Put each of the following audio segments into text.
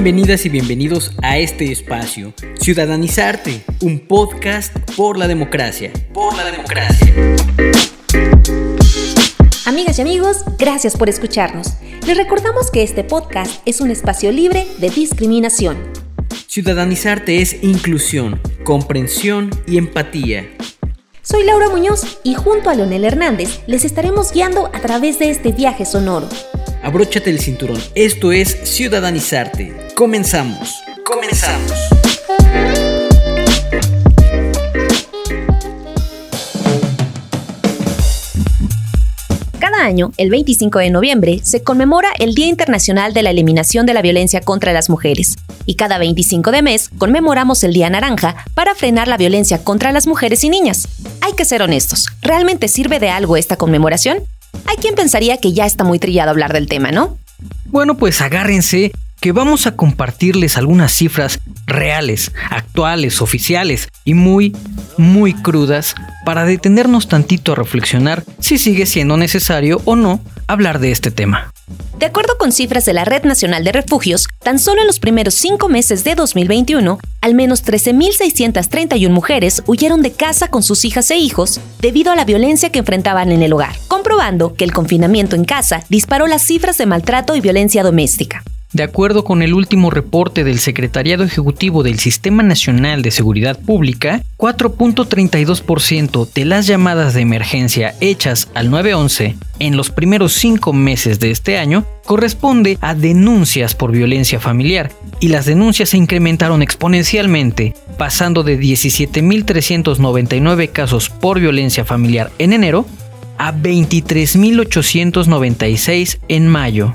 Bienvenidas y bienvenidos a este espacio, Ciudadanizarte, un podcast por la democracia. Por la democracia. Amigas y amigos, gracias por escucharnos. Les recordamos que este podcast es un espacio libre de discriminación. Ciudadanizarte es inclusión, comprensión y empatía. Soy Laura Muñoz y junto a Leonel Hernández les estaremos guiando a través de este viaje sonoro. Abróchate el cinturón, esto es Ciudadanizarte. Comenzamos. Comenzamos. Cada año, el 25 de noviembre, se conmemora el Día Internacional de la Eliminación de la Violencia contra las Mujeres. Y cada 25 de mes conmemoramos el Día Naranja para frenar la violencia contra las mujeres y niñas. Hay que ser honestos, ¿realmente sirve de algo esta conmemoración? Hay quien pensaría que ya está muy trillado hablar del tema, ¿no? Bueno, pues agárrense que vamos a compartirles algunas cifras reales, actuales, oficiales y muy, muy crudas para detenernos tantito a reflexionar si sigue siendo necesario o no hablar de este tema. De acuerdo con cifras de la Red Nacional de Refugios, tan solo en los primeros cinco meses de 2021, al menos 13.631 mujeres huyeron de casa con sus hijas e hijos debido a la violencia que enfrentaban en el hogar, comprobando que el confinamiento en casa disparó las cifras de maltrato y violencia doméstica. De acuerdo con el último reporte del Secretariado Ejecutivo del Sistema Nacional de Seguridad Pública, 4.32% de las llamadas de emergencia hechas al 911 en los primeros cinco meses de este año corresponde a denuncias por violencia familiar y las denuncias se incrementaron exponencialmente, pasando de 17.399 casos por violencia familiar en enero a 23.896 en mayo.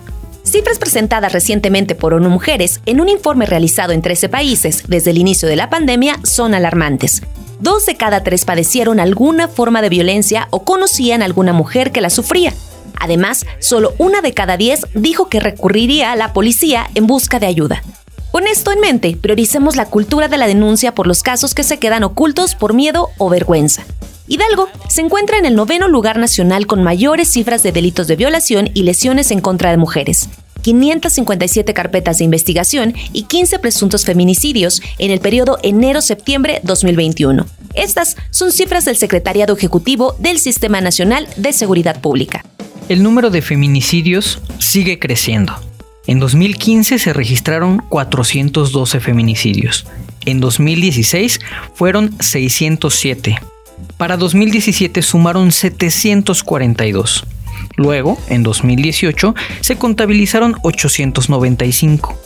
Cifras presentadas recientemente por ONU Mujeres en un informe realizado en 13 países desde el inicio de la pandemia son alarmantes. Dos de cada tres padecieron alguna forma de violencia o conocían a alguna mujer que la sufría. Además, solo una de cada diez dijo que recurriría a la policía en busca de ayuda. Con esto en mente, prioricemos la cultura de la denuncia por los casos que se quedan ocultos por miedo o vergüenza. Hidalgo se encuentra en el noveno lugar nacional con mayores cifras de delitos de violación y lesiones en contra de mujeres. 557 carpetas de investigación y 15 presuntos feminicidios en el periodo enero-septiembre 2021. Estas son cifras del Secretariado Ejecutivo del Sistema Nacional de Seguridad Pública. El número de feminicidios sigue creciendo. En 2015 se registraron 412 feminicidios. En 2016 fueron 607. Para 2017 sumaron 742. Luego, en 2018, se contabilizaron 895.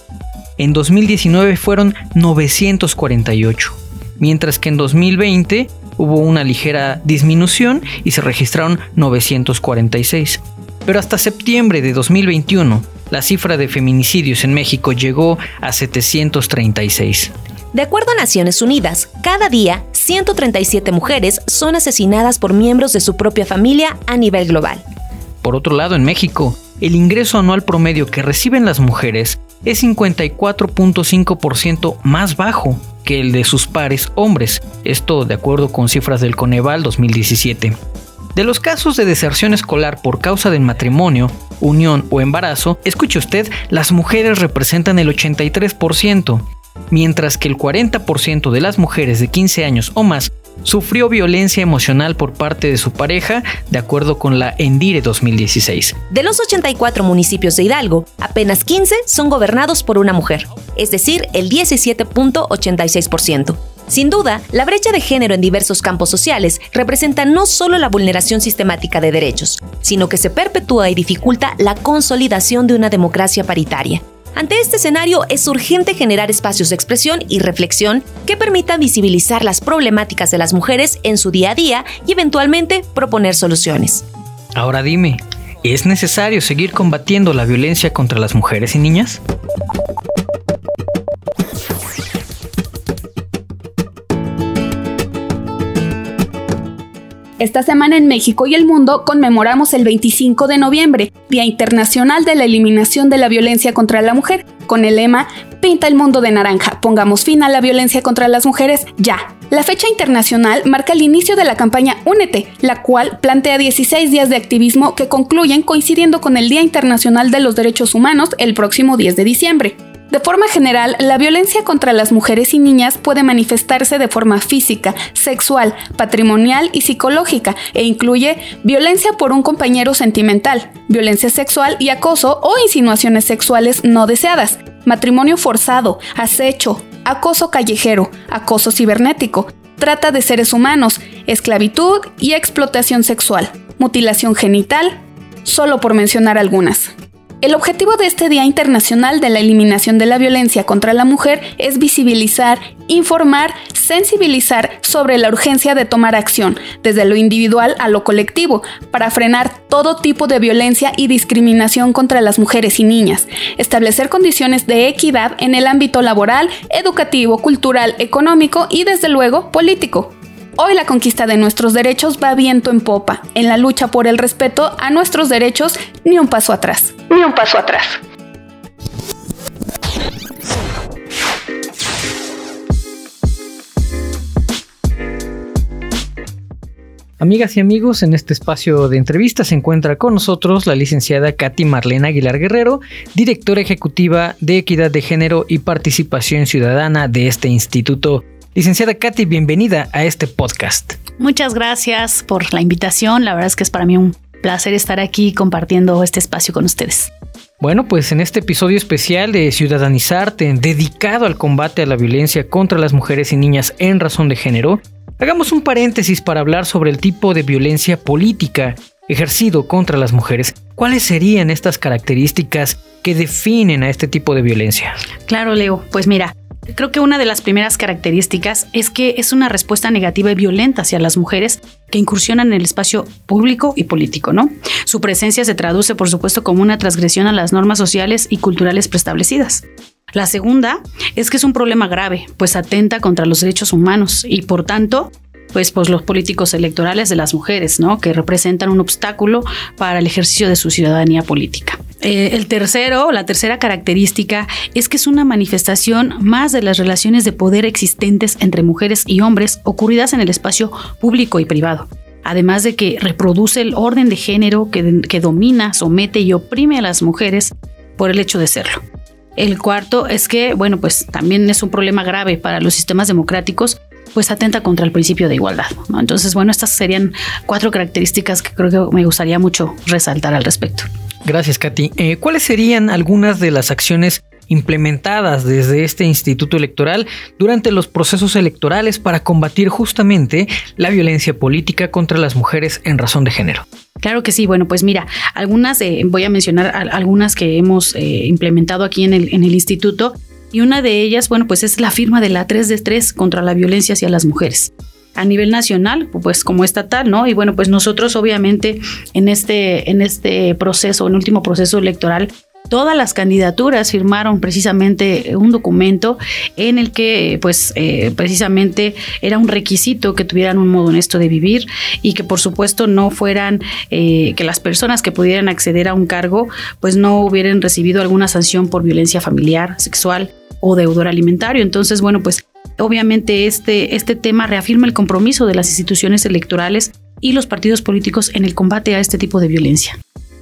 En 2019 fueron 948, mientras que en 2020 hubo una ligera disminución y se registraron 946. Pero hasta septiembre de 2021, la cifra de feminicidios en México llegó a 736. De acuerdo a Naciones Unidas, cada día 137 mujeres son asesinadas por miembros de su propia familia a nivel global. Por otro lado, en México, el ingreso anual promedio que reciben las mujeres es 54.5% más bajo que el de sus pares hombres, esto de acuerdo con cifras del Coneval 2017. De los casos de deserción escolar por causa del matrimonio, unión o embarazo, escuche usted, las mujeres representan el 83%, mientras que el 40% de las mujeres de 15 años o más sufrió violencia emocional por parte de su pareja, de acuerdo con la Endire 2016. De los 84 municipios de Hidalgo, apenas 15 son gobernados por una mujer, es decir, el 17.86%. Sin duda, la brecha de género en diversos campos sociales representa no solo la vulneración sistemática de derechos, sino que se perpetúa y dificulta la consolidación de una democracia paritaria. Ante este escenario es urgente generar espacios de expresión y reflexión que permitan visibilizar las problemáticas de las mujeres en su día a día y eventualmente proponer soluciones. Ahora dime, ¿es necesario seguir combatiendo la violencia contra las mujeres y niñas? Esta semana en México y el mundo conmemoramos el 25 de noviembre, Día Internacional de la Eliminación de la Violencia contra la Mujer, con el lema Pinta el mundo de naranja, pongamos fin a la violencia contra las mujeres ya. La fecha internacional marca el inicio de la campaña Únete, la cual plantea 16 días de activismo que concluyen coincidiendo con el Día Internacional de los Derechos Humanos el próximo 10 de diciembre. De forma general, la violencia contra las mujeres y niñas puede manifestarse de forma física, sexual, patrimonial y psicológica e incluye violencia por un compañero sentimental, violencia sexual y acoso o insinuaciones sexuales no deseadas, matrimonio forzado, acecho, acoso callejero, acoso cibernético, trata de seres humanos, esclavitud y explotación sexual, mutilación genital, solo por mencionar algunas. El objetivo de este Día Internacional de la Eliminación de la Violencia contra la Mujer es visibilizar, informar, sensibilizar sobre la urgencia de tomar acción, desde lo individual a lo colectivo, para frenar todo tipo de violencia y discriminación contra las mujeres y niñas, establecer condiciones de equidad en el ámbito laboral, educativo, cultural, económico y desde luego político. Hoy la conquista de nuestros derechos va viento en popa. En la lucha por el respeto a nuestros derechos, ni un paso atrás. Ni un paso atrás. Amigas y amigos, en este espacio de entrevista se encuentra con nosotros la licenciada Katy Marlena Aguilar Guerrero, directora ejecutiva de Equidad de Género y Participación Ciudadana de este instituto Licenciada Katy, bienvenida a este podcast. Muchas gracias por la invitación. La verdad es que es para mí un placer estar aquí compartiendo este espacio con ustedes. Bueno, pues en este episodio especial de Ciudadanizarte, dedicado al combate a la violencia contra las mujeres y niñas en razón de género, hagamos un paréntesis para hablar sobre el tipo de violencia política ejercido contra las mujeres. ¿Cuáles serían estas características que definen a este tipo de violencia? Claro, Leo. Pues mira, Creo que una de las primeras características es que es una respuesta negativa y violenta hacia las mujeres que incursionan en el espacio público y político, ¿no? Su presencia se traduce, por supuesto, como una transgresión a las normas sociales y culturales preestablecidas. La segunda es que es un problema grave, pues atenta contra los derechos humanos y, por tanto, pues, pues los políticos electorales de las mujeres, ¿no? Que representan un obstáculo para el ejercicio de su ciudadanía política. Eh, el tercero, la tercera característica es que es una manifestación más de las relaciones de poder existentes entre mujeres y hombres ocurridas en el espacio público y privado. Además de que reproduce el orden de género que, domina, somete y oprime a las mujeres por el hecho de serlo. El cuarto es que, bueno, pues también es un problema grave para los sistemas democráticos, pues atenta contra el principio de igualdad. Entonces, bueno, estas serían cuatro características que creo que me gustaría mucho resaltar al respecto. Gracias, Katy. Eh, ¿Cuáles serían algunas de las acciones implementadas desde este Instituto Electoral durante los procesos electorales para combatir justamente la violencia política contra las mujeres en razón de género? Claro que sí. Bueno, pues mira, algunas, voy a mencionar algunas que hemos eh, implementado aquí en el, en el instituto. Y una de ellas, bueno, pues es la firma de la 3 de 3 contra la violencia hacia las mujeres a nivel nacional, pues como estatal, ¿no? Y bueno, pues nosotros obviamente en este, en este proceso, en el último proceso electoral, todas las candidaturas firmaron precisamente un documento en el que pues eh, precisamente era un requisito que tuvieran un modo honesto de vivir y que por supuesto no fueran eh, que las personas que pudieran acceder a un cargo pues no hubieran recibido alguna sanción por violencia familiar, sexual o deudor alimentario. Entonces, bueno, pues Obviamente este, este tema reafirma el compromiso de las instituciones electorales y los partidos políticos en el combate a este tipo de violencia.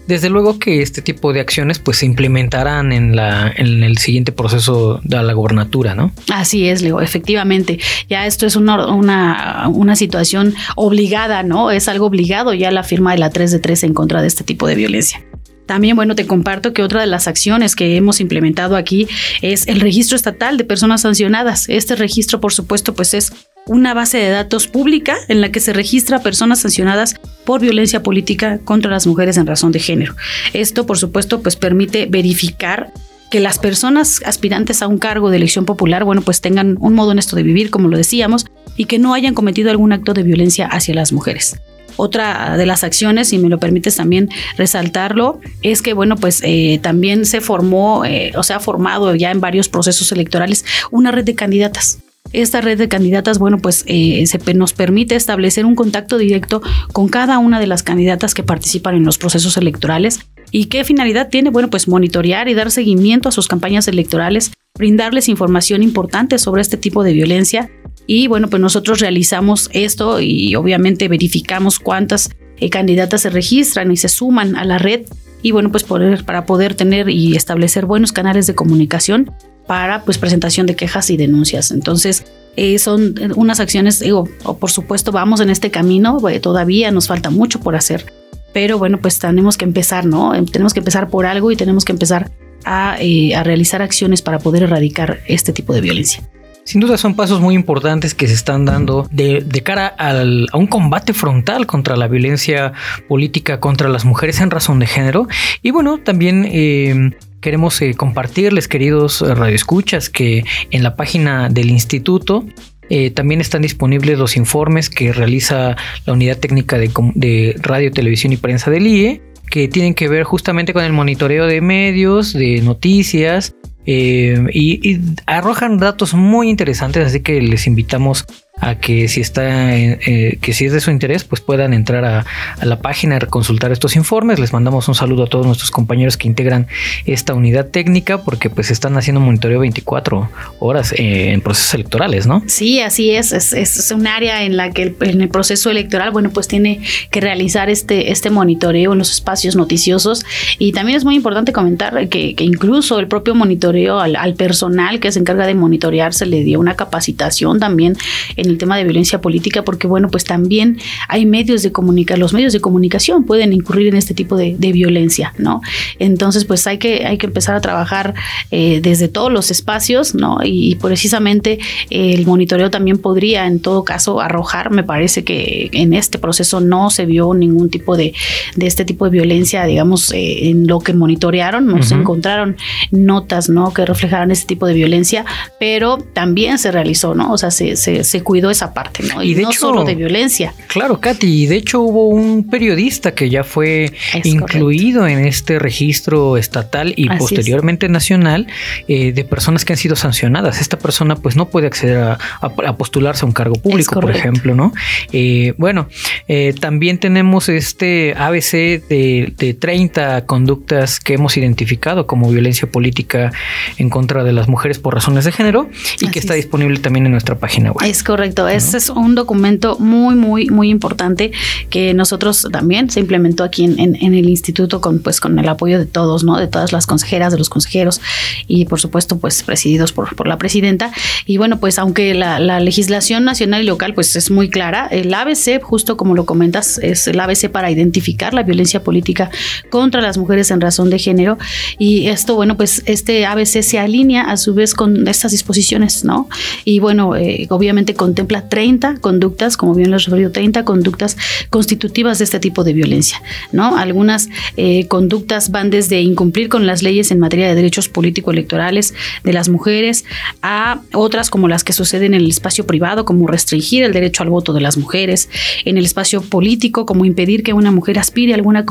Desde luego que este tipo de acciones pues se implementarán en, la, en el siguiente proceso de la gobernatura, ¿no? Así es, Leo, efectivamente. Ya esto es una, una, una, situación obligada, ¿no? Es algo obligado ya la firma de la 3 de 3 en contra de este tipo de violencia. También, bueno, te comparto que otra de las acciones que hemos implementado aquí es el registro estatal de personas sancionadas. Este registro, por supuesto, pues es una base de datos pública en la que se registra personas sancionadas por violencia política contra las mujeres en razón de género. Esto, por supuesto, pues permite verificar que las personas aspirantes a un cargo de elección popular, bueno, pues tengan un modo honesto de vivir, como lo decíamos, y que no hayan cometido algún acto de violencia hacia las mujeres. Otra de las acciones, si me lo permites también resaltarlo, es que, bueno, pues eh, también se formó, eh, o se ha formado ya en varios procesos electorales una red de candidatas. Esta red de candidatas, bueno, pues eh, nos permite establecer un contacto directo con cada una de las candidatas que participan en los procesos electorales. ¿Y qué finalidad tiene? Bueno, pues monitorear y dar seguimiento a sus campañas electorales, brindarles información importante sobre este tipo de violencia y bueno, pues nosotros realizamos esto y obviamente verificamos cuántas eh, candidatas se registran y se suman a la red y bueno, pues para poder tener y establecer buenos canales de comunicación para pues presentación de quejas y denuncias. Entonces, eh, son unas acciones, digo, por supuesto vamos en este camino, todavía nos falta mucho por hacer, pero bueno, pues tenemos que empezar, ¿no? Tenemos que empezar por algo y tenemos que empezar a, a realizar acciones para poder erradicar este tipo de violencia. Sin duda son pasos muy importantes que se están dando de, cara al, a un combate frontal contra la violencia política contra las mujeres en razón de género. Y bueno, también eh, queremos eh, compartirles, queridos radioescuchas, que en la página del instituto eh, también están disponibles los informes que realiza la Unidad Técnica de, de, Radio, Televisión y Prensa del IE, que tienen que ver justamente con el monitoreo de medios, de noticias, eh, y, arrojan datos muy interesantes, así que les invitamos a que si está eh, que si es de su interés pues puedan entrar a, la página y consultar estos informes les mandamos un saludo a todos nuestros compañeros que integran esta unidad técnica porque pues están haciendo monitoreo 24 horas eh, en procesos electorales no sí así es. es. un área en la que en el proceso electoral bueno pues tiene que realizar este este monitoreo en los espacios noticiosos y también es muy importante comentar que, incluso el propio monitoreo al, al, personal que se encarga de monitorear se le dio una capacitación también el tema de violencia política, porque bueno, pues también hay medios de comunicar, los medios de comunicación pueden incurrir en este tipo de, violencia, ¿no? Entonces, pues hay que, hay que empezar a trabajar eh, desde todos los espacios, ¿no? Y, precisamente el monitoreo también podría, en todo caso, arrojar, me parece que en este proceso no se vio ningún tipo de, de este tipo de violencia, digamos, eh, en lo que monitorearon, no se encontraron notas, ¿no? Que reflejaran este tipo de violencia, pero también se realizó, ¿no? O sea, se, se, se cuidó esa parte, ¿no? Y, no solo de violencia. Claro, Katy, y de hecho hubo un periodista que ya fue incluido en este registro estatal y posteriormente nacional eh, de personas que han sido sancionadas. Esta persona pues no puede acceder a, postularse a un cargo público, por ejemplo, ¿no? Eh, bueno, eh, también tenemos este ABC de, de 30 conductas que hemos identificado como violencia política en contra de las mujeres por razones de género y que está disponible también en nuestra página web. Es correcto. Correcto, ese es un documento muy, muy, muy importante que nosotros también se implementó aquí en, el instituto con, pues, con el apoyo de todos, ¿no? De todas las consejeras, de los consejeros y por supuesto, pues presididos por, por la presidenta. Y bueno, pues aunque la, legislación nacional y local pues es muy clara, el ABC, justo como lo comentas, es el ABC para identificar la violencia política contra las mujeres en razón de género. Y esto, bueno, pues este ABC se alinea a su vez con estas disposiciones, ¿no? Y bueno, eh, obviamente con contempla 30 conductas, como bien lo referido, 30 conductas constitutivas de este tipo de violencia, ¿no? Algunas eh, conductas van desde incumplir con las leyes en materia de derechos político-electorales de las mujeres a otras como las que suceden en el espacio privado, como restringir el derecho al voto de las mujeres, en el espacio político, como impedir que una mujer aspire a alguna,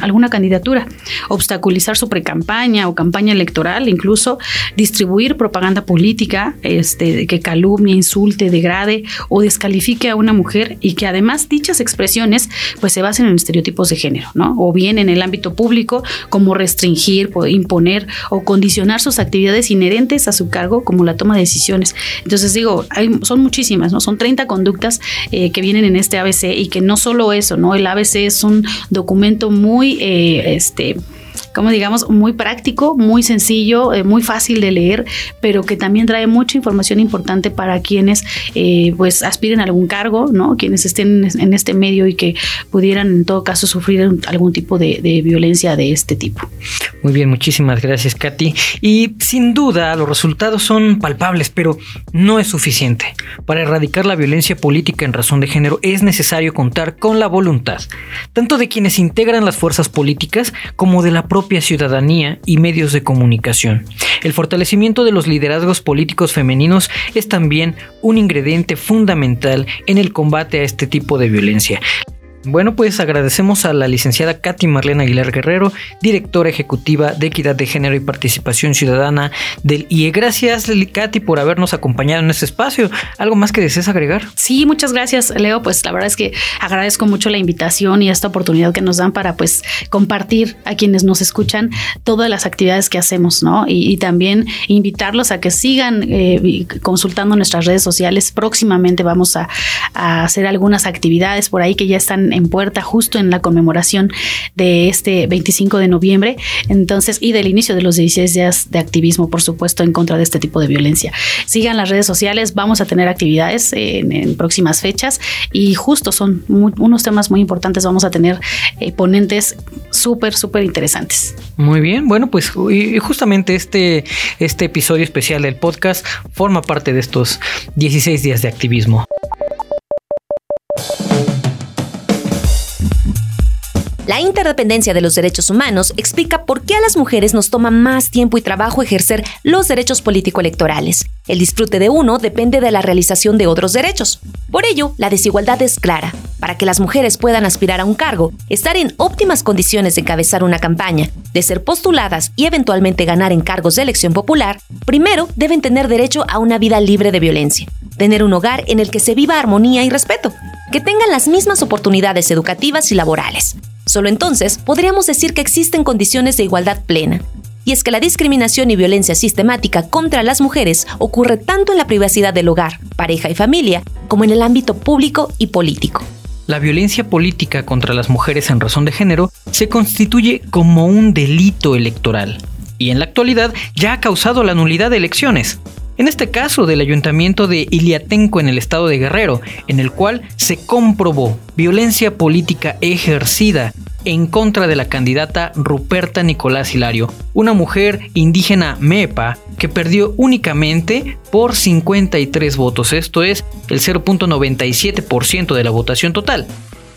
alguna candidatura, obstaculizar su precampaña o campaña electoral, incluso distribuir propaganda política este, que calumnie, insulte, degrade, o descalifique a una mujer y que además dichas expresiones pues se basen en estereotipos de género, ¿no? O bien en el ámbito público como restringir, imponer o condicionar sus actividades inherentes a su cargo como la toma de decisiones. Entonces digo, hay, son muchísimas, ¿no? Son 30 conductas eh, que vienen en este ABC y que no solo eso, ¿no? El ABC es un documento muy, eh, este, como digamos, muy práctico, muy sencillo, eh, muy fácil de leer, pero que también trae mucha información importante para quienes eh, pues aspiren a algún cargo, ¿no? Quienes estén en este medio y que pudieran en todo caso sufrir algún tipo de, de violencia de este tipo. Muy bien, muchísimas gracias, Katy. Y sin duda los resultados son palpables, pero no es suficiente. Para erradicar la violencia política en razón de género es necesario contar con la voluntad, tanto de quienes integran las fuerzas políticas como de la propia ciudadanía y medios de comunicación. El fortalecimiento de los liderazgos políticos femeninos es también un ingrediente fundamental en el combate a este tipo de violencia. Bueno, pues agradecemos a la licenciada Katy Marlene Aguilar Guerrero, directora ejecutiva de Equidad de Género y Participación Ciudadana del IE. Gracias, Katy, por habernos acompañado en este espacio. ¿Algo más que desees agregar? Sí, muchas gracias, Leo. Pues la verdad es que agradezco mucho la invitación y esta oportunidad que nos dan para pues compartir a quienes nos escuchan todas las actividades que hacemos, ¿no? Y, también invitarlos a que sigan eh, consultando nuestras redes sociales. Próximamente vamos a hacer algunas actividades por ahí que ya están en puerta justo en la conmemoración de este 25 de noviembre, entonces, y del inicio de los 16 días de activismo, por supuesto, en contra de este tipo de violencia. Sigan las redes sociales, vamos a tener actividades en, próximas fechas y justo son unos temas muy importantes, vamos a tener eh, ponentes súper, súper interesantes. Muy bien, bueno, pues y justamente este, este episodio especial del podcast forma parte de estos 16 días de activismo. La interdependencia de los derechos humanos explica por qué a las mujeres nos toma más tiempo y trabajo ejercer los derechos político-electorales. El disfrute de uno depende de la realización de otros derechos. Por ello, la desigualdad es clara. Para que las mujeres puedan aspirar a un cargo, estar en óptimas condiciones de encabezar una campaña, de ser postuladas y eventualmente ganar en cargos de elección popular, primero deben tener derecho a una vida libre de violencia, tener un hogar en el que se viva armonía y respeto, que tengan las mismas oportunidades educativas y laborales. Solo entonces podríamos decir que existen condiciones de igualdad plena. Y es que la discriminación y violencia sistemática contra las mujeres ocurre tanto en la privacidad del hogar, pareja y familia, como en el ámbito público y político. La violencia política contra las mujeres en razón de género se constituye como un delito electoral y en la actualidad ya ha causado la nulidad de elecciones, en este caso del ayuntamiento de Iliatenco en el estado de Guerrero, en el cual se comprobó violencia política ejercida en contra de la candidata Ruperta Nicolás Hilario, una mujer indígena MEPA que perdió únicamente por 53 votos, esto es el 0.97% de la votación total.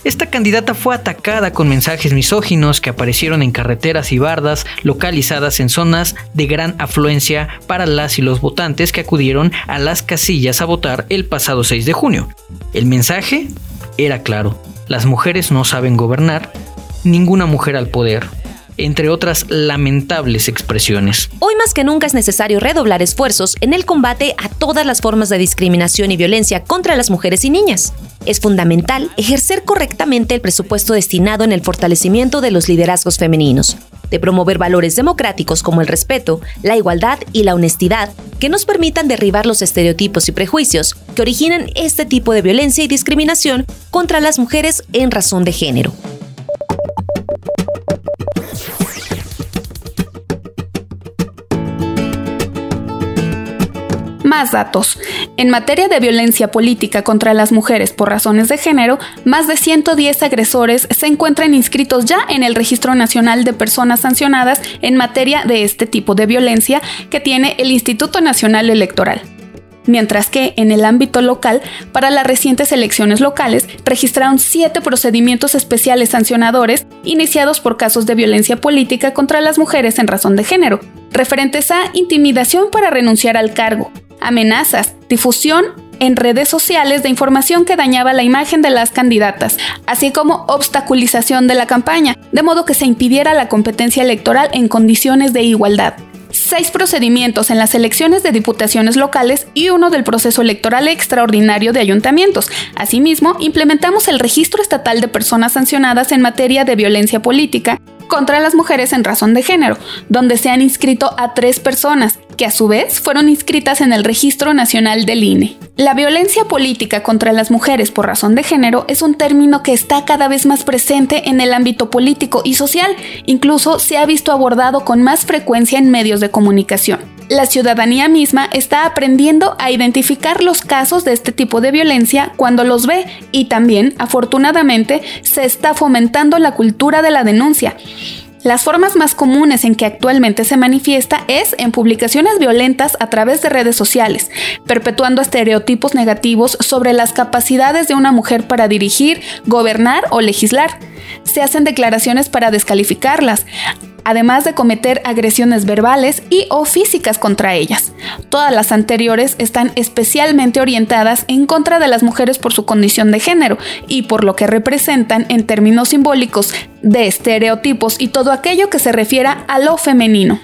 Esta candidata fue atacada con mensajes misóginos que aparecieron en carreteras y bardas localizadas en zonas de gran afluencia para las y los votantes que acudieron a las casillas a votar el pasado 6 de junio. El mensaje era claro, las mujeres no saben gobernar, ninguna mujer al poder, entre otras lamentables expresiones. Hoy más que nunca es necesario redoblar esfuerzos en el combate a todas las formas de discriminación y violencia contra las mujeres y niñas. Es fundamental ejercer correctamente el presupuesto destinado en el fortalecimiento de los liderazgos femeninos, de promover valores democráticos como el respeto, la igualdad y la honestidad que nos permitan derribar los estereotipos y prejuicios que originan este tipo de violencia y discriminación contra las mujeres en razón de género. Más datos. En materia de violencia política contra las mujeres por razones de género, más de 110 agresores se encuentran inscritos ya en el Registro Nacional de Personas Sancionadas en materia de este tipo de violencia que tiene el Instituto Nacional Electoral mientras que en el ámbito local, para las recientes elecciones locales, registraron siete procedimientos especiales sancionadores iniciados por casos de violencia política contra las mujeres en razón de género, referentes a intimidación para renunciar al cargo, amenazas, difusión en redes sociales de información que dañaba la imagen de las candidatas, así como obstaculización de la campaña, de modo que se impidiera la competencia electoral en condiciones de igualdad. Seis procedimientos en las elecciones de diputaciones locales y uno del proceso electoral extraordinario de ayuntamientos. Asimismo, implementamos el registro estatal de personas sancionadas en materia de violencia política contra las mujeres en razón de género, donde se han inscrito a tres personas, que a su vez fueron inscritas en el Registro Nacional del INE. La violencia política contra las mujeres por razón de género es un término que está cada vez más presente en el ámbito político y social, incluso se ha visto abordado con más frecuencia en medios de comunicación. La ciudadanía misma está aprendiendo a identificar los casos de este tipo de violencia cuando los ve y también, afortunadamente, se está fomentando la cultura de la denuncia. Las formas más comunes en que actualmente se manifiesta es en publicaciones violentas a través de redes sociales, perpetuando estereotipos negativos sobre las capacidades de una mujer para dirigir, gobernar o legislar. Se hacen declaraciones para descalificarlas, además de cometer agresiones verbales y o físicas contra ellas. Todas las anteriores están especialmente orientadas en contra de las mujeres por su condición de género y por lo que representan en términos simbólicos de estereotipos y todo aquello que se refiera a lo femenino.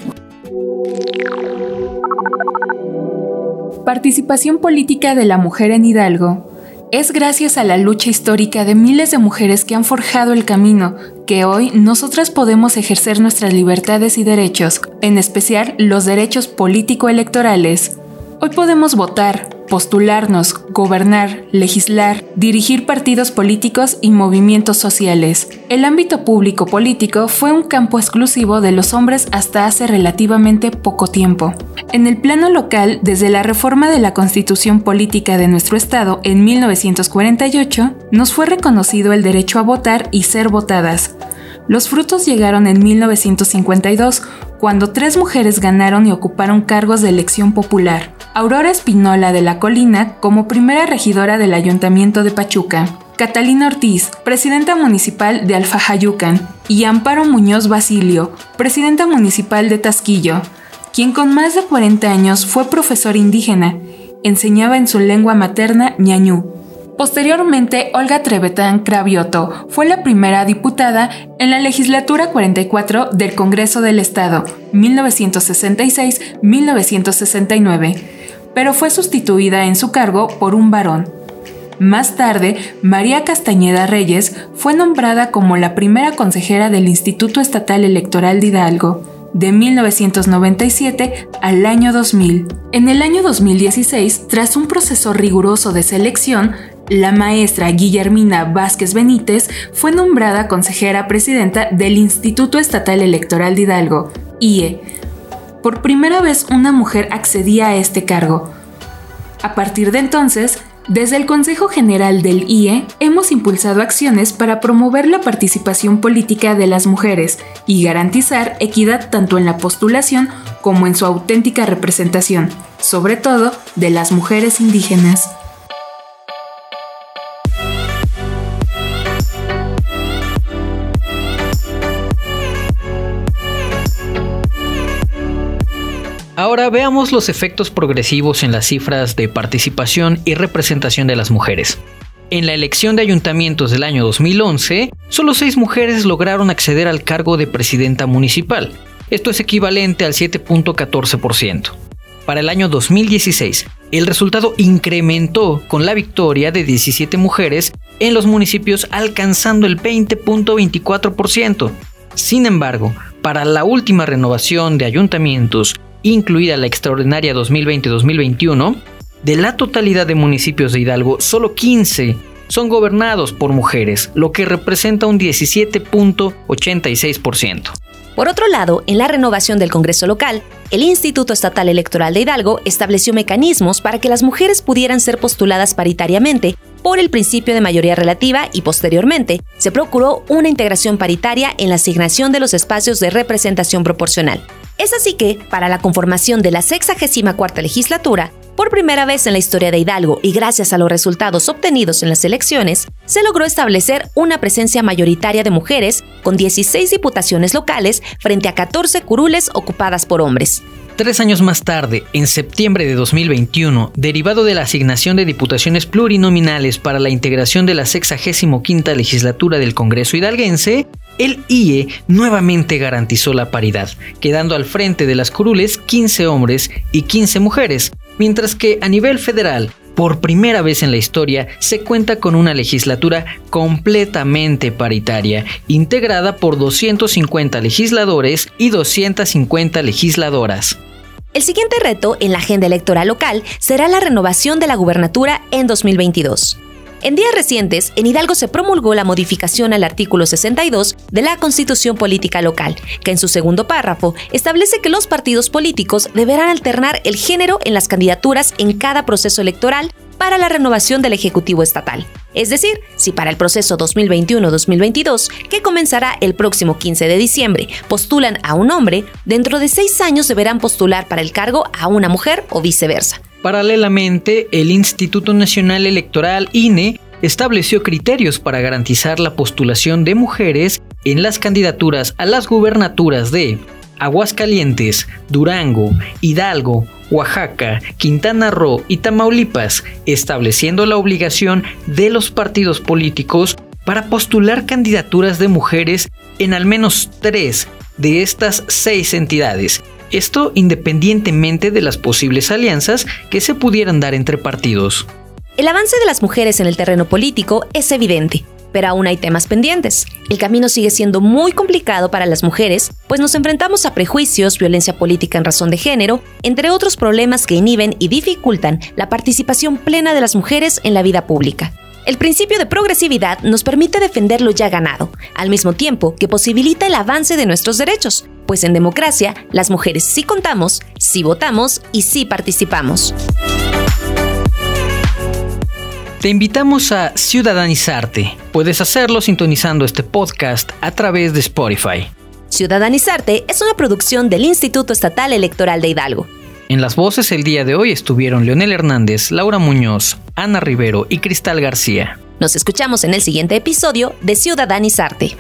Participación política de la mujer en Hidalgo es gracias a la lucha histórica de miles de mujeres que han forjado el camino que hoy nosotras podemos ejercer nuestras libertades y derechos, en especial los derechos político-electorales. Hoy podemos votar, postularnos, gobernar, legislar, dirigir partidos políticos y movimientos sociales. El ámbito público político fue un campo exclusivo de los hombres hasta hace relativamente poco tiempo. En el plano local, desde la reforma de la constitución política de nuestro estado en 1948, nos fue reconocido el derecho a votar y ser votadas. Los frutos llegaron en 1952, cuando tres mujeres ganaron y ocuparon cargos de elección popular. Aurora Espinola de la Colina como primera regidora del Ayuntamiento de Pachuca, Catalina Ortiz, presidenta municipal de Alfajayucan, y Amparo Muñoz Basilio, presidenta municipal de Tasquillo, quien con más de 40 años fue profesor indígena, enseñaba en su lengua materna ñañú. Posteriormente, Olga Trevetán Cravioto fue la primera diputada en la legislatura 44 del Congreso del Estado, 1966-1969, pero fue sustituida en su cargo por un varón. Más tarde, María Castañeda Reyes fue nombrada como la primera consejera del Instituto Estatal Electoral de Hidalgo, de 1997 al año 2000. En el año 2016, tras un proceso riguroso de selección, la maestra Guillermina Vázquez Benítez fue nombrada consejera presidenta del Instituto Estatal Electoral de Hidalgo, IE. Por primera vez una mujer accedía a este cargo. A partir de entonces, desde el Consejo General del IE hemos impulsado acciones para promover la participación política de las mujeres y garantizar equidad tanto en la postulación como en su auténtica representación, sobre todo de las mujeres indígenas. Ahora veamos los efectos progresivos en las cifras de participación y representación de las mujeres. En la elección de ayuntamientos del año 2011, solo seis mujeres lograron acceder al cargo de presidenta municipal. Esto es equivalente al 7.14%. Para el año 2016, el resultado incrementó con la victoria de 17 mujeres en los municipios alcanzando el 20.24%. Sin embargo, para la última renovación de ayuntamientos incluida la extraordinaria 2020-2021, de la totalidad de municipios de Hidalgo, solo 15 son gobernados por mujeres, lo que representa un 17.86%. Por otro lado, en la renovación del Congreso local, el Instituto Estatal Electoral de Hidalgo estableció mecanismos para que las mujeres pudieran ser postuladas paritariamente por el principio de mayoría relativa y posteriormente se procuró una integración paritaria en la asignación de los espacios de representación proporcional. Es así que, para la conformación de la 64 legislatura, por primera vez en la historia de Hidalgo y gracias a los resultados obtenidos en las elecciones, se logró establecer una presencia mayoritaria de mujeres con 16 diputaciones locales frente a 14 curules ocupadas por hombres. Tres años más tarde, en septiembre de 2021, derivado de la asignación de diputaciones plurinominales para la integración de la 65 legislatura del Congreso hidalguense, el IE nuevamente garantizó la paridad, quedando al frente de las curules 15 hombres y 15 mujeres, mientras que a nivel federal, por primera vez en la historia, se cuenta con una legislatura completamente paritaria, integrada por 250 legisladores y 250 legisladoras. El siguiente reto en la agenda electoral local será la renovación de la gubernatura en 2022. En días recientes, en Hidalgo se promulgó la modificación al artículo 62 de la Constitución Política Local, que en su segundo párrafo establece que los partidos políticos deberán alternar el género en las candidaturas en cada proceso electoral para la renovación del Ejecutivo Estatal. Es decir, si para el proceso 2021-2022, que comenzará el próximo 15 de diciembre, postulan a un hombre, dentro de seis años deberán postular para el cargo a una mujer o viceversa. Paralelamente, el Instituto Nacional Electoral INE estableció criterios para garantizar la postulación de mujeres en las candidaturas a las gubernaturas de Aguascalientes, Durango, Hidalgo, Oaxaca, Quintana Roo y Tamaulipas, estableciendo la obligación de los partidos políticos para postular candidaturas de mujeres en al menos tres de estas seis entidades. Esto independientemente de las posibles alianzas que se pudieran dar entre partidos. El avance de las mujeres en el terreno político es evidente. Pero aún hay temas pendientes. El camino sigue siendo muy complicado para las mujeres, pues nos enfrentamos a prejuicios, violencia política en razón de género, entre otros problemas que inhiben y dificultan la participación plena de las mujeres en la vida pública. El principio de progresividad nos permite defender lo ya ganado, al mismo tiempo que posibilita el avance de nuestros derechos, pues en democracia las mujeres sí contamos, sí votamos y sí participamos. Te invitamos a ciudadanizarte. Puedes hacerlo sintonizando este podcast a través de Spotify. Ciudadanizarte es una producción del Instituto Estatal Electoral de Hidalgo. En las voces el día de hoy estuvieron Leonel Hernández, Laura Muñoz, Ana Rivero y Cristal García. Nos escuchamos en el siguiente episodio de Ciudadanizarte.